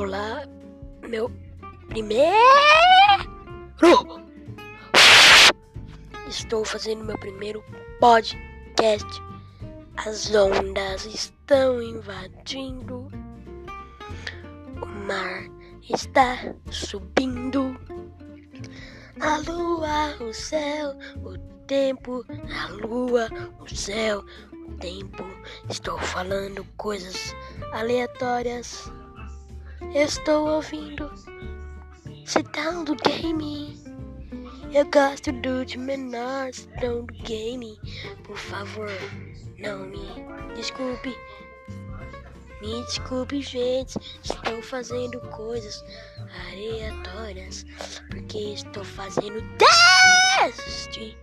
Olá, meu primeiro. Estou fazendo meu primeiro podcast. As ondas estão invadindo. O mar está subindo. A lua, o céu, o tempo, a lua, o céu, o tempo. Estou falando coisas aleatórias. Estou ouvindo Citão do game. Eu gosto do de menor do game. Por favor, não me desculpe. Me desculpe, gente. Estou fazendo coisas aleatórias. Porque estou fazendo. Teste.